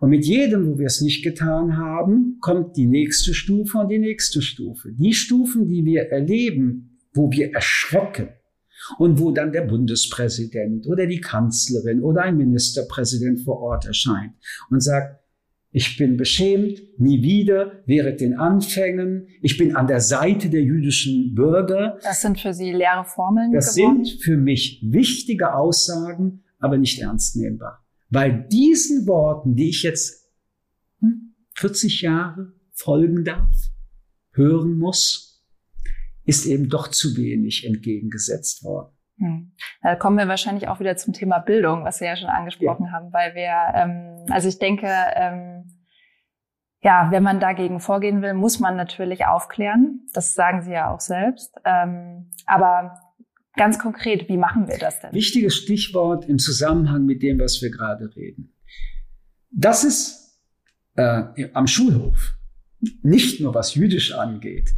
Und mit jedem, wo wir es nicht getan haben, kommt die nächste Stufe und die nächste Stufe. Die Stufen, die wir erleben wo wir erschrecken und wo dann der Bundespräsident oder die Kanzlerin oder ein Ministerpräsident vor Ort erscheint und sagt, ich bin beschämt, nie wieder, während den Anfängen. Ich bin an der Seite der jüdischen Bürger.
Das sind für Sie leere Formeln?
Das geworden? sind für mich wichtige Aussagen, aber nicht ernst nehmbar. Weil diesen Worten, die ich jetzt 40 hm, Jahre folgen darf, hören muss, ist eben doch zu wenig entgegengesetzt worden.
Hm. Da kommen wir wahrscheinlich auch wieder zum Thema Bildung, was wir ja schon angesprochen ja. haben, weil wir, ähm, also ich denke, ähm, ja, wenn man dagegen vorgehen will, muss man natürlich aufklären. Das sagen Sie ja auch selbst. Ähm, aber ganz konkret, wie machen wir das denn?
Wichtiges Stichwort im Zusammenhang mit dem, was wir gerade reden. Das ist äh, am Schulhof, nicht nur was Jüdisch angeht,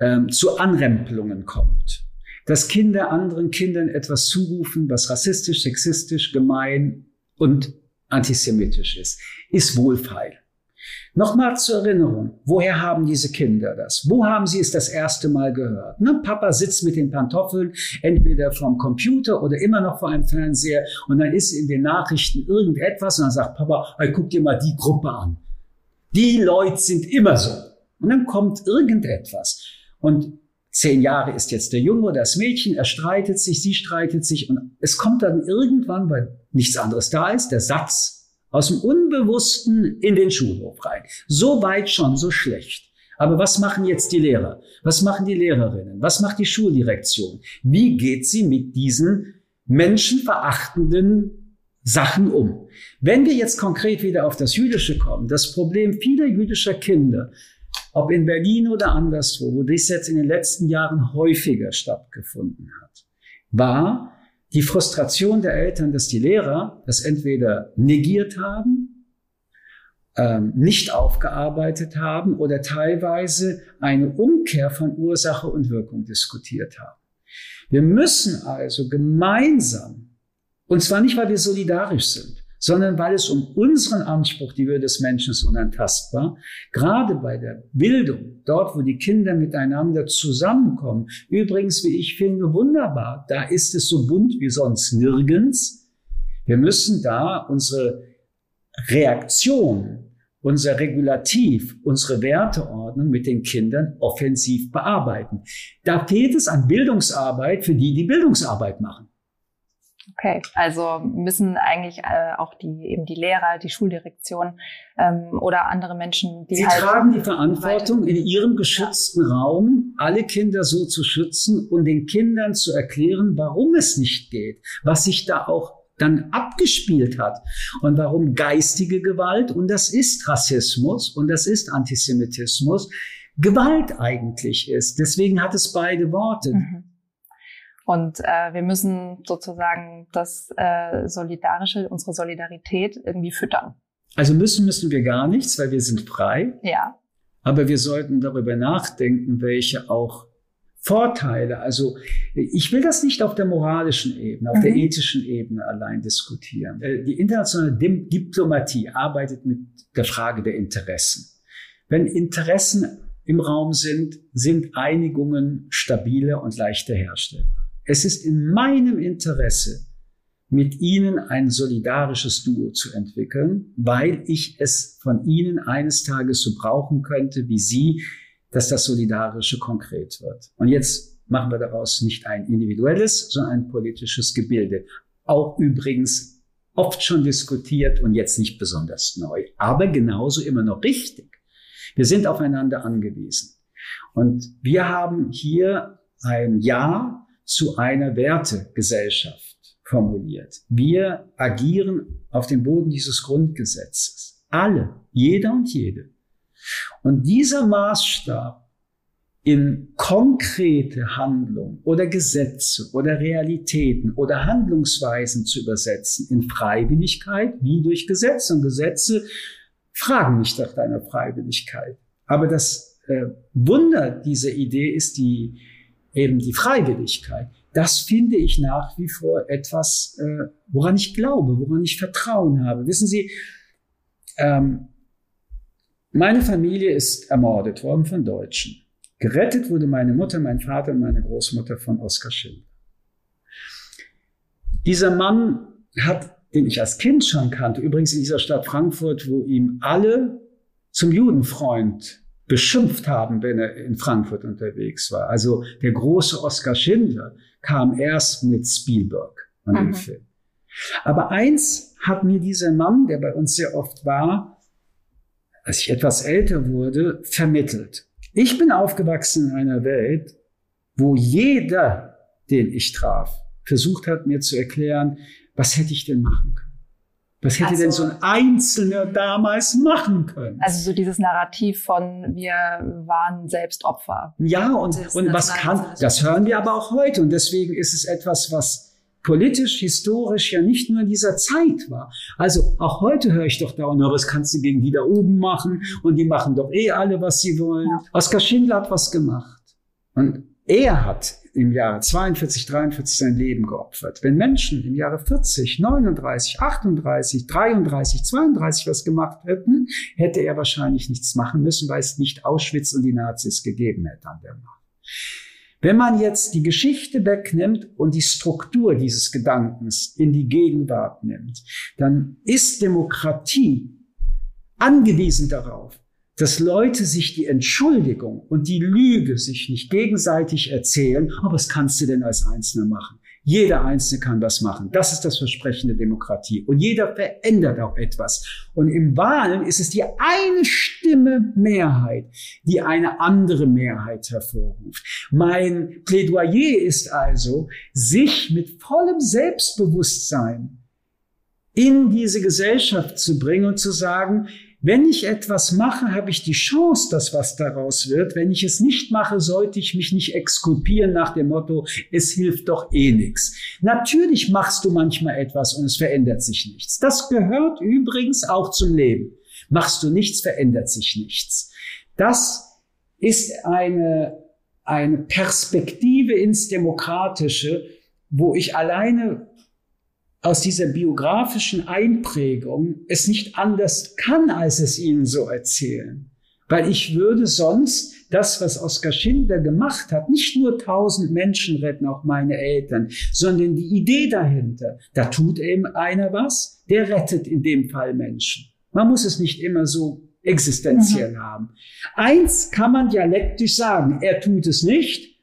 ähm, zu Anrempelungen kommt. Dass Kinder anderen Kindern etwas zurufen, was rassistisch, sexistisch, gemein und antisemitisch ist, ist wohlfeil. Nochmal zur Erinnerung, woher haben diese Kinder das? Wo haben sie es das erste Mal gehört? Na, Papa sitzt mit den Pantoffeln entweder vom Computer oder immer noch vor einem Fernseher und dann ist in den Nachrichten irgendetwas und dann sagt Papa, hey, guck dir mal die Gruppe an. Die Leute sind immer so. Und dann kommt irgendetwas. Und zehn Jahre ist jetzt der Junge oder das Mädchen, er streitet sich, sie streitet sich und es kommt dann irgendwann, weil nichts anderes da ist, der Satz aus dem Unbewussten in den Schulhof rein. So weit schon, so schlecht. Aber was machen jetzt die Lehrer? Was machen die Lehrerinnen? Was macht die Schuldirektion? Wie geht sie mit diesen menschenverachtenden Sachen um? Wenn wir jetzt konkret wieder auf das Jüdische kommen, das Problem vieler jüdischer Kinder ob in Berlin oder anderswo, wo dies jetzt in den letzten Jahren häufiger stattgefunden hat, war die Frustration der Eltern, dass die Lehrer das entweder negiert haben, ähm, nicht aufgearbeitet haben oder teilweise eine Umkehr von Ursache und Wirkung diskutiert haben. Wir müssen also gemeinsam, und zwar nicht, weil wir solidarisch sind, sondern weil es um unseren Anspruch, die Würde des Menschen ist unantastbar, gerade bei der Bildung, dort, wo die Kinder miteinander zusammenkommen, übrigens, wie ich finde, wunderbar, da ist es so bunt wie sonst nirgends. Wir müssen da unsere Reaktion, unser Regulativ, unsere Werteordnung mit den Kindern offensiv bearbeiten. Da fehlt es an Bildungsarbeit für die, die Bildungsarbeit machen.
Okay, also müssen eigentlich äh, auch die eben die Lehrer, die Schuldirektion ähm, oder andere Menschen, die
Sie
halt
tragen die Verantwortung, in ihrem geschützten ja. Raum alle Kinder so zu schützen und den Kindern zu erklären, warum es nicht geht, was sich da auch dann abgespielt hat und warum geistige Gewalt, und das ist Rassismus und das ist Antisemitismus, Gewalt eigentlich ist. Deswegen hat es beide Worte. Mhm.
Und äh, wir müssen sozusagen das äh, Solidarische, unsere Solidarität irgendwie füttern.
Also müssen müssen wir gar nichts, weil wir sind frei.
Ja.
Aber wir sollten darüber nachdenken, welche auch Vorteile, also ich will das nicht auf der moralischen Ebene, auf mhm. der ethischen Ebene allein diskutieren. Äh, die internationale Diplomatie arbeitet mit der Frage der Interessen. Wenn Interessen im Raum sind, sind Einigungen stabiler und leichter herstellbar. Es ist in meinem Interesse, mit Ihnen ein solidarisches Duo zu entwickeln, weil ich es von Ihnen eines Tages so brauchen könnte, wie Sie, dass das Solidarische konkret wird. Und jetzt machen wir daraus nicht ein individuelles, sondern ein politisches Gebilde. Auch übrigens oft schon diskutiert und jetzt nicht besonders neu, aber genauso immer noch richtig. Wir sind aufeinander angewiesen. Und wir haben hier ein Ja zu einer Wertegesellschaft formuliert. Wir agieren auf dem Boden dieses Grundgesetzes. Alle, jeder und jede. Und dieser Maßstab in konkrete Handlung oder Gesetze oder Realitäten oder Handlungsweisen zu übersetzen in Freiwilligkeit wie durch Gesetze. Und Gesetze fragen nicht nach deiner Freiwilligkeit. Aber das äh, Wunder dieser Idee ist die, eben die Freiwilligkeit, das finde ich nach wie vor etwas, äh, woran ich glaube, woran ich Vertrauen habe. Wissen Sie, ähm, meine Familie ist ermordet worden von Deutschen. Gerettet wurde meine Mutter, mein Vater und meine Großmutter von Oskar Schindler. Dieser Mann hat, den ich als Kind schon kannte, übrigens in dieser Stadt Frankfurt, wo ihm alle zum Judenfreund beschimpft haben, wenn er in Frankfurt unterwegs war. Also der große Oskar Schindler kam erst mit Spielberg an den mhm. Film. Aber eins hat mir dieser Mann, der bei uns sehr oft war, als ich etwas älter wurde, vermittelt. Ich bin aufgewachsen in einer Welt, wo jeder, den ich traf, versucht hat, mir zu erklären, was hätte ich denn machen können? Was hätte also, denn so ein Einzelner damals machen können?
Also so dieses Narrativ von wir waren selbst Opfer.
Ja, und, und was kann, das hören wir aber auch heute. Und deswegen ist es etwas, was politisch, historisch ja nicht nur in dieser Zeit war. Also auch heute höre ich doch dauernd, was kannst du gegen die da oben machen? Und die machen doch eh alle, was sie wollen. Ja. Oskar Schindler hat was gemacht. Und er hat im Jahre 42, 43 sein Leben geopfert. Wenn Menschen im Jahre 40, 39, 38, 33, 32 was gemacht hätten, hätte er wahrscheinlich nichts machen müssen, weil es nicht Auschwitz und die Nazis gegeben hätte an der Macht. Wenn man jetzt die Geschichte wegnimmt und die Struktur dieses Gedankens in die Gegenwart nimmt, dann ist Demokratie angewiesen darauf, dass Leute sich die Entschuldigung und die Lüge sich nicht gegenseitig erzählen, oh, was kannst du denn als Einzelner machen? Jeder Einzelne kann was machen. Das ist das Versprechen der Demokratie. Und jeder verändert auch etwas. Und im Wahlen ist es die eine Stimme Mehrheit, die eine andere Mehrheit hervorruft. Mein Plädoyer ist also, sich mit vollem Selbstbewusstsein in diese Gesellschaft zu bringen und zu sagen, Wenn ich etwas mache, habe ich die Chance, dass was daraus wird. Wenn ich es nicht mache, sollte ich mich nicht exkulpieren nach dem Motto, es hilft doch eh nichts. Natürlich machst du manchmal etwas und es verändert sich nichts. Das gehört übrigens auch zum Leben. Machst du nichts, verändert sich nichts. Das ist eine, eine Perspektive ins Demokratische, wo ich alleine aus dieser biografischen Einprägung es nicht anders kann, als es ihnen so erzählen. Weil ich würde sonst das, was Oskar Schindler gemacht hat, nicht nur tausend Menschen retten, auch meine Eltern, sondern die Idee dahinter. Da tut eben einer was, der rettet in dem Fall Menschen. Man muss es nicht immer so existenziell mhm. haben. Eins kann man dialektisch sagen, er tut es nicht,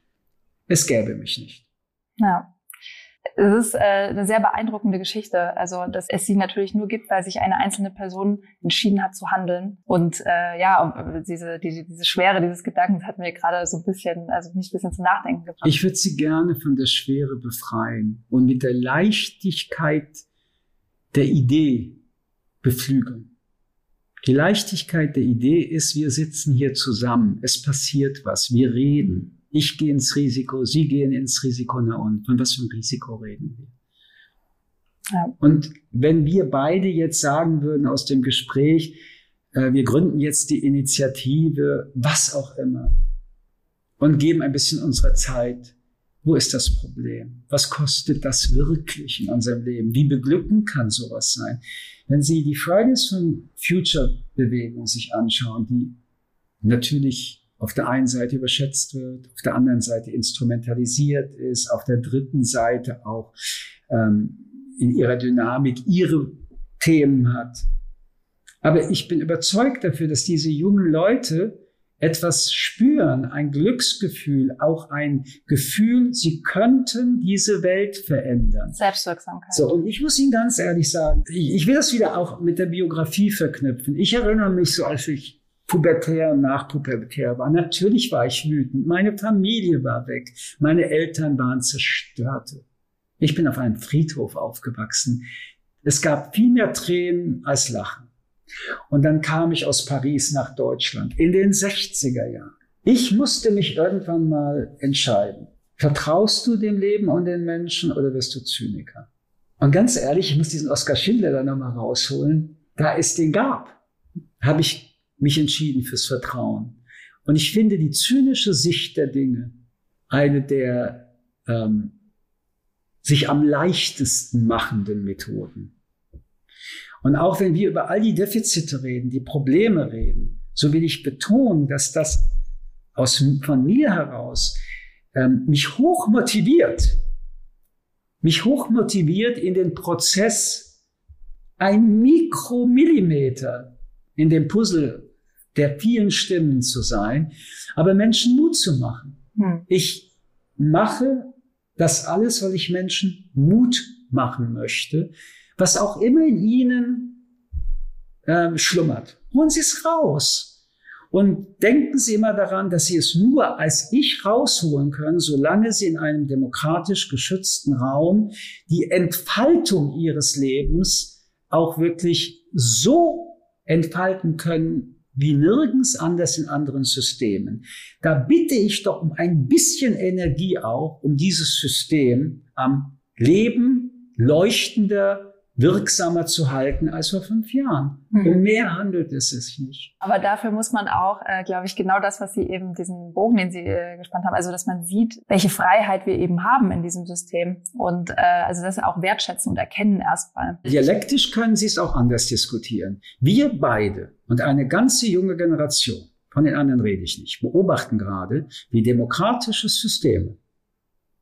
es gäbe mich nicht.
Ja. Es ist äh, eine sehr beeindruckende Geschichte. Also, dass es sie natürlich nur gibt, weil sich eine einzelne Person entschieden hat zu handeln. Und äh, ja, diese, diese, diese Schwere dieses Gedankens hat mir gerade so ein bisschen, also mich ein bisschen zum Nachdenken gebracht.
Ich würde sie gerne von der Schwere befreien und mit der Leichtigkeit der Idee beflügeln. Die Leichtigkeit der Idee ist, wir sitzen hier zusammen, es passiert was, wir reden. Ich gehe ins Risiko, Sie gehen ins Risiko, na und von was für ein Risiko reden wir? Ja. Und wenn wir beide jetzt sagen würden aus dem Gespräch, äh, wir gründen jetzt die Initiative, was auch immer, und geben ein bisschen unserer Zeit, wo ist das Problem? Was kostet das wirklich in unserem Leben? Wie beglückend kann sowas sein? Wenn Sie die Fridays for Future Bewegung sich anschauen, die natürlich auf der einen Seite überschätzt wird, auf der anderen Seite instrumentalisiert ist, auf der dritten Seite auch ähm, in ihrer Dynamik ihre Themen hat. Aber ich bin überzeugt dafür, dass diese jungen Leute etwas spüren, ein Glücksgefühl, auch ein Gefühl, sie könnten diese Welt verändern.
Selbstwirksamkeit.
So, und ich muss Ihnen ganz ehrlich sagen, ich will das wieder auch mit der Biografie verknüpfen. Ich erinnere mich so, als ich pubertär und nachpubertär war. Natürlich war ich wütend. Meine Familie war weg. Meine Eltern waren zerstört. Ich bin auf einem Friedhof aufgewachsen. Es gab viel mehr Tränen als Lachen. Und dann kam ich aus Paris nach Deutschland in den 60er Jahren. Ich musste mich irgendwann mal entscheiden. Vertraust du dem Leben und den Menschen oder wirst du Zyniker? Und ganz ehrlich, ich muss diesen Oskar Schindler da nochmal rausholen. Da es den gab, habe ich mich entschieden fürs Vertrauen. Und ich finde die zynische Sicht der Dinge eine der ähm, sich am leichtesten machenden Methoden. Und auch wenn wir über all die Defizite reden, die Probleme reden, so will ich betonen, dass das aus, von mir heraus ähm, mich hoch motiviert, mich hoch motiviert in den Prozess ein Mikromillimeter in dem Puzzle der vielen Stimmen zu sein, aber Menschen Mut zu machen. Hm. Ich mache das alles, weil ich Menschen Mut machen möchte, was auch immer in ihnen äh, schlummert. Holen Sie es raus. Und denken Sie immer daran, dass Sie es nur als ich rausholen können, solange Sie in einem demokratisch geschützten Raum die Entfaltung Ihres Lebens auch wirklich so entfalten können, wie nirgends anders in anderen Systemen. Da bitte ich doch um ein bisschen Energie auch, um dieses System am Leben leuchtender wirksamer zu halten als vor fünf Jahren. Mhm. Um mehr handelt es sich nicht.
Aber dafür muss man auch, äh, glaube ich, genau das, was Sie eben, diesen Bogen, den Sie äh, gespannt haben, also dass man sieht, welche Freiheit wir eben haben in diesem System und äh, also das auch wertschätzen und erkennen erstmal.
Dialektisch können Sie es auch anders diskutieren. Wir beide und eine ganze junge Generation, von den anderen rede ich nicht, beobachten gerade, wie demokratische Systeme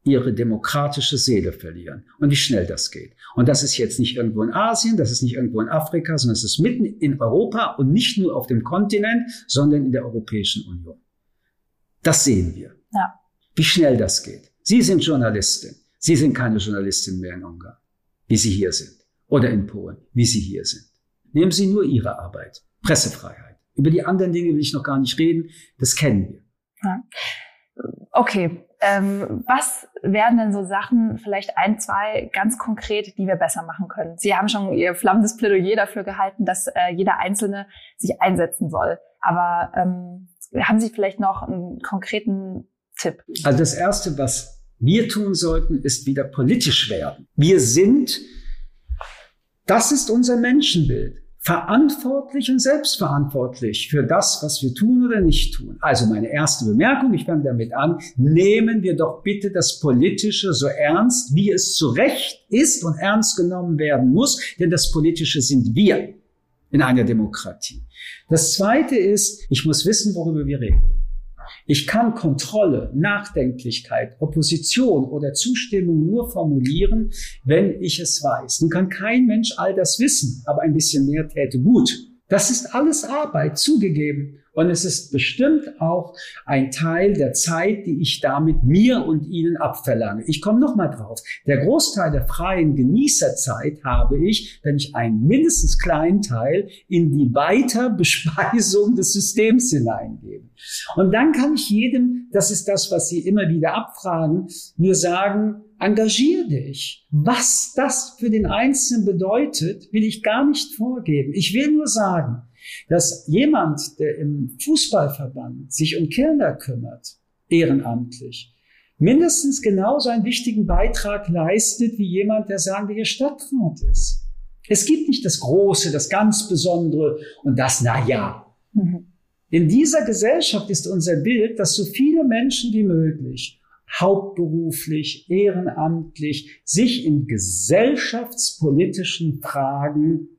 ihre demokratische Seele verlieren und wie schnell das geht. Und das ist jetzt nicht irgendwo in Asien, das ist nicht irgendwo in Afrika, sondern es ist mitten in Europa und nicht nur auf dem Kontinent, sondern in der Europäischen Union. Das sehen wir. Ja. Wie schnell das geht. Sie sind Journalistin. Sie sind keine Journalistin mehr in Ungarn, wie Sie hier sind. Oder in Polen, wie Sie hier sind. Nehmen Sie nur Ihre Arbeit. Pressefreiheit. Über die anderen Dinge will ich noch gar nicht reden. Das kennen wir.
Ja. Okay, Ähm, was wären denn so Sachen, vielleicht ein, zwei ganz konkret, die wir besser machen können? Sie haben schon Ihr flammendes Plädoyer dafür gehalten, dass äh, jeder Einzelne sich einsetzen soll. Aber ähm, haben Sie vielleicht noch einen konkreten Tipp?
Also das Erste, was wir tun sollten, ist wieder politisch werden. Wir sind, das ist unser Menschenbild verantwortlich und selbstverantwortlich für das, was wir tun oder nicht tun. Also meine erste Bemerkung, ich fange damit an, nehmen wir doch bitte das Politische so ernst, wie es zu Recht ist und ernst genommen werden muss, denn das Politische sind wir in einer Demokratie. Das Zweite ist, ich muss wissen, worüber wir reden. Ich kann Kontrolle, Nachdenklichkeit, Opposition oder Zustimmung nur formulieren, wenn ich es weiß. Nun kann kein Mensch all das wissen, aber ein bisschen mehr täte gut. Das ist alles Arbeit, zugegeben. Und es ist bestimmt auch ein Teil der Zeit, die ich damit mir und Ihnen abverlange. Ich komme noch mal drauf. Der Großteil der freien Genießerzeit habe ich, wenn ich einen mindestens kleinen Teil in die Weiterbespeisung des Systems hineingebe. Und dann kann ich jedem, das ist das, was Sie immer wieder abfragen, nur sagen, engagier dich. Was das für den Einzelnen bedeutet, will ich gar nicht vorgeben. Ich will nur sagen, dass jemand, der im Fußballverband sich um Kinder kümmert, ehrenamtlich, mindestens genauso einen wichtigen Beitrag leistet wie jemand, der sagen wir hier Stadtrat ist. Es gibt nicht das Große, das ganz Besondere und das Na ja. Mhm. In dieser Gesellschaft ist unser Bild, dass so viele Menschen wie möglich hauptberuflich, ehrenamtlich sich in gesellschaftspolitischen Fragen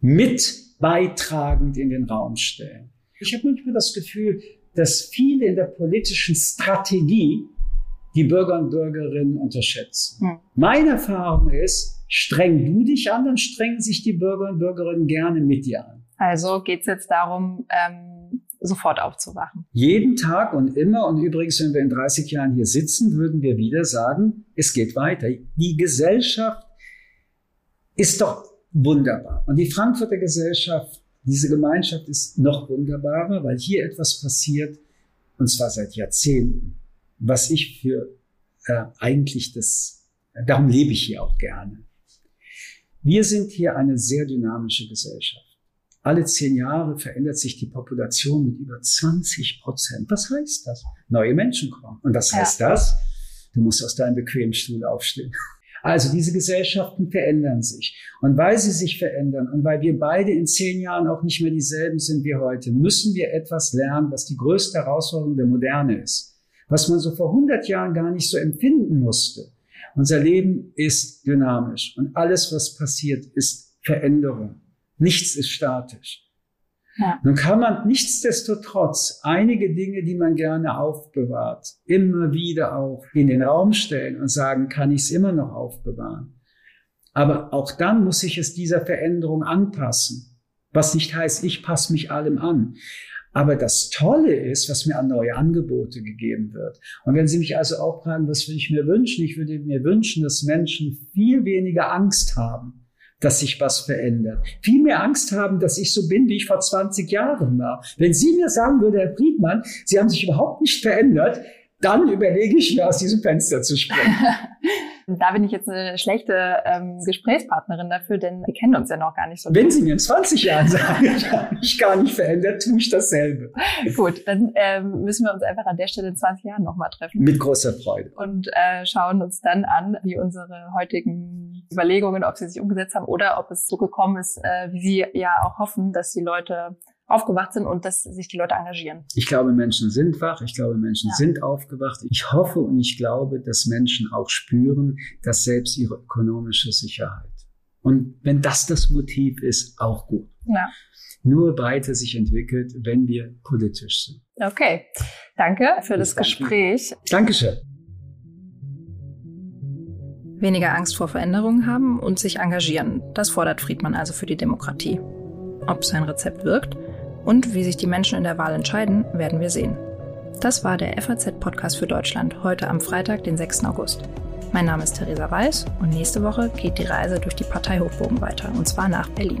mit beitragend in den Raum stellen. Ich habe manchmal das Gefühl, dass viele in der politischen Strategie die Bürger und Bürgerinnen unterschätzen. Hm. Meine Erfahrung ist, streng du dich an, dann strengen sich die Bürger und Bürgerinnen gerne mit dir an.
Also geht es jetzt darum, ähm, sofort aufzuwachen.
Jeden Tag und immer. Und übrigens, wenn wir in 30 Jahren hier sitzen, würden wir wieder sagen, es geht weiter. Die Gesellschaft ist doch wunderbar. Und die Frankfurter Gesellschaft, diese Gemeinschaft ist noch wunderbarer, weil hier etwas passiert, und zwar seit Jahrzehnten, was ich für äh, eigentlich das, darum lebe ich hier auch gerne. Wir sind hier eine sehr dynamische Gesellschaft. Alle zehn Jahre verändert sich die Population mit über 20 Prozent. Was heißt das? Neue Menschen kommen. Und was heißt ja. das? Du musst aus deinem bequemen Stuhl aufstehen. Also diese Gesellschaften verändern sich. Und weil sie sich verändern und weil wir beide in zehn Jahren auch nicht mehr dieselben sind wie heute, müssen wir etwas lernen, was die größte Herausforderung der Moderne ist. Was man so vor 100 Jahren gar nicht so empfinden musste. Unser Leben ist dynamisch und alles, was passiert, ist Veränderung. Nichts ist statisch. Ja. Nun kann man nichtsdestotrotz einige Dinge, die man gerne aufbewahrt, immer wieder auch in den Raum stellen und sagen, kann ich es immer noch aufbewahren. Aber auch dann muss ich es dieser Veränderung anpassen. Was nicht heißt, ich passe mich allem an. Aber das Tolle ist, was mir an neue Angebote gegeben wird. Und wenn Sie mich also auch fragen, was würde ich mir wünschen? Ich würde mir wünschen, dass Menschen viel weniger Angst haben dass sich was verändert. Viel mehr Angst haben, dass ich so bin, wie ich vor 20 Jahren war. Wenn Sie mir sagen würde, Herr Friedmann, Sie haben sich überhaupt nicht verändert, dann überlege ich mir, aus diesem Fenster zu springen.
da bin ich jetzt eine schlechte ähm, Gesprächspartnerin dafür, denn wir kennen uns ja noch gar nicht so.
Wenn Sie mir in 20 Jahren sagen, ich habe mich gar nicht verändert, tue ich dasselbe.
Gut, dann ähm, müssen wir uns einfach an der Stelle in 20 Jahren nochmal treffen.
Mit großer Freude.
Und äh, schauen uns dann an, wie unsere heutigen Überlegungen, ob sie sich umgesetzt haben oder ob es so gekommen ist, äh, wie Sie ja auch hoffen, dass die Leute aufgewacht sind und dass sich die Leute engagieren.
Ich glaube, Menschen sind wach. Ich glaube, Menschen ja. sind aufgewacht. Ich hoffe und ich glaube, dass Menschen auch spüren, dass selbst ihre ökonomische Sicherheit. Und wenn das das Motiv ist, auch gut. Ja. Nur weiter sich entwickelt, wenn wir politisch sind.
Okay. Danke für das danke. Gespräch.
Dankeschön.
Weniger Angst vor Veränderungen haben und sich engagieren. Das fordert Friedmann also für die Demokratie. Ob sein Rezept wirkt? Und wie sich die Menschen in der Wahl entscheiden, werden wir sehen. Das war der FAZ-Podcast für Deutschland, heute am Freitag, den 6. August. Mein Name ist Theresa Weiß und nächste Woche geht die Reise durch die Partei Hochbogen weiter, und zwar nach Berlin.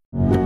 you.